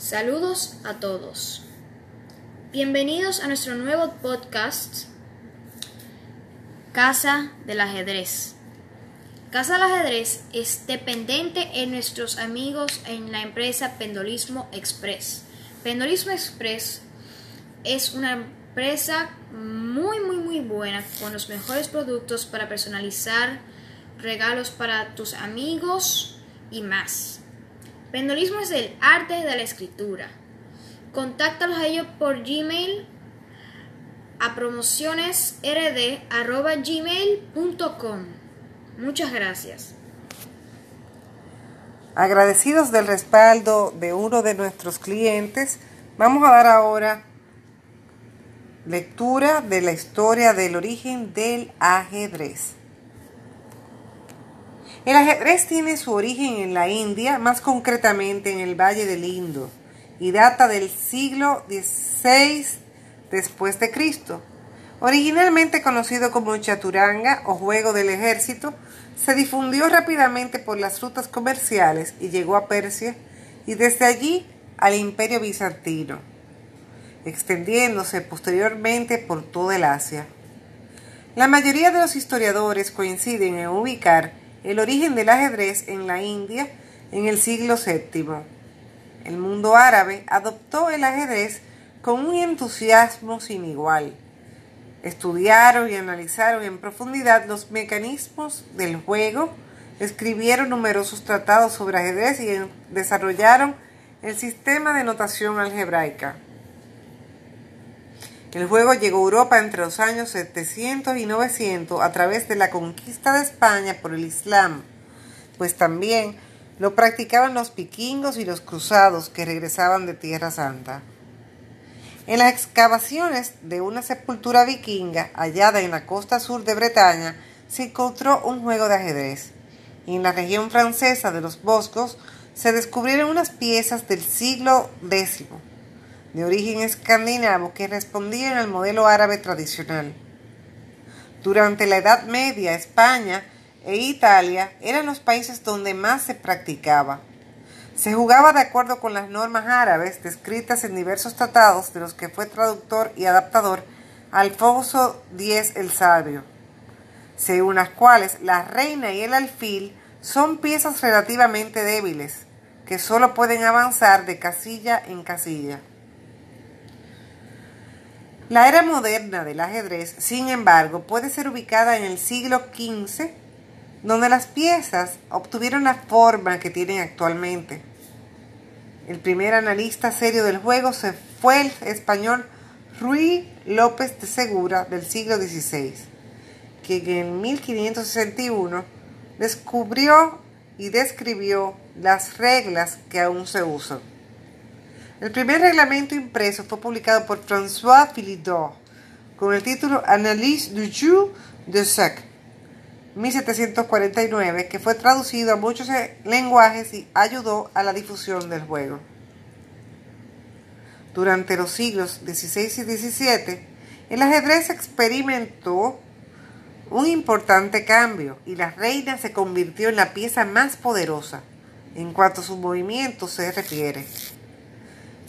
Saludos a todos. Bienvenidos a nuestro nuevo podcast Casa del Ajedrez. Casa del Ajedrez es dependiente en nuestros amigos en la empresa Pendolismo Express. Pendolismo Express es una empresa muy muy muy buena con los mejores productos para personalizar regalos para tus amigos y más. Pendolismo es el arte de la escritura. Contáctalos a ellos por Gmail a promocionesrd.gmail.com. Muchas gracias. Agradecidos del respaldo de uno de nuestros clientes, vamos a dar ahora lectura de la historia del origen del ajedrez. El ajedrez tiene su origen en la India, más concretamente en el Valle del Indo, y data del siglo XVI después de Cristo. Originalmente conocido como chaturanga o juego del ejército, se difundió rápidamente por las rutas comerciales y llegó a Persia y desde allí al Imperio bizantino, extendiéndose posteriormente por toda el Asia. La mayoría de los historiadores coinciden en ubicar el origen del ajedrez en la India en el siglo VII. El mundo árabe adoptó el ajedrez con un entusiasmo sin igual. Estudiaron y analizaron en profundidad los mecanismos del juego, escribieron numerosos tratados sobre ajedrez y desarrollaron el sistema de notación algebraica. El juego llegó a Europa entre los años 700 y 900 a través de la conquista de España por el Islam, pues también lo practicaban los vikingos y los cruzados que regresaban de Tierra Santa. En las excavaciones de una sepultura vikinga hallada en la costa sur de Bretaña se encontró un juego de ajedrez. Y en la región francesa de los Boscos se descubrieron unas piezas del siglo X de origen escandinavo que respondían al modelo árabe tradicional. Durante la Edad Media, España e Italia eran los países donde más se practicaba. Se jugaba de acuerdo con las normas árabes descritas en diversos tratados de los que fue traductor y adaptador Alfonso X el Sabio, según las cuales la reina y el alfil son piezas relativamente débiles, que solo pueden avanzar de casilla en casilla. La era moderna del ajedrez, sin embargo, puede ser ubicada en el siglo XV, donde las piezas obtuvieron la forma que tienen actualmente. El primer analista serio del juego fue el español Ruy López de Segura del siglo XVI, que en 1561 descubrió y describió las reglas que aún se usan. El primer reglamento impreso fue publicado por François Philidor con el título Analyse du jeu de Sec, 1749, que fue traducido a muchos lenguajes y ayudó a la difusión del juego. Durante los siglos XVI y XVII, el ajedrez experimentó un importante cambio y la reina se convirtió en la pieza más poderosa en cuanto a su movimiento se refiere.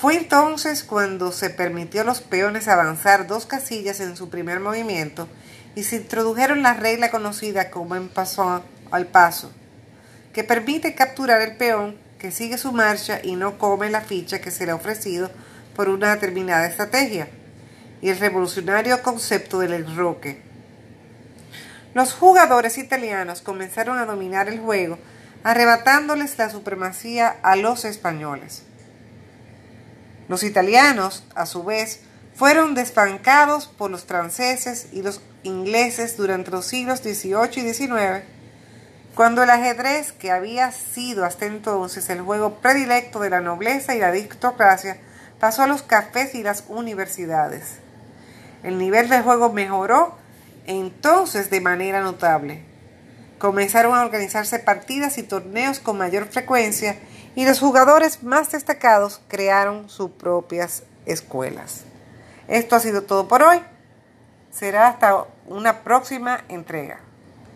Fue entonces cuando se permitió a los peones avanzar dos casillas en su primer movimiento y se introdujeron la regla conocida como en paso al paso, que permite capturar el peón que sigue su marcha y no come la ficha que se le ha ofrecido por una determinada estrategia, y el revolucionario concepto del enroque. Los jugadores italianos comenzaron a dominar el juego, arrebatándoles la supremacía a los españoles. Los italianos, a su vez, fueron desbancados por los franceses y los ingleses durante los siglos XVIII y XIX, cuando el ajedrez, que había sido hasta entonces el juego predilecto de la nobleza y la aristocracia, pasó a los cafés y las universidades. El nivel del juego mejoró entonces de manera notable. Comenzaron a organizarse partidas y torneos con mayor frecuencia y los jugadores más destacados crearon sus propias escuelas. Esto ha sido todo por hoy. Será hasta una próxima entrega.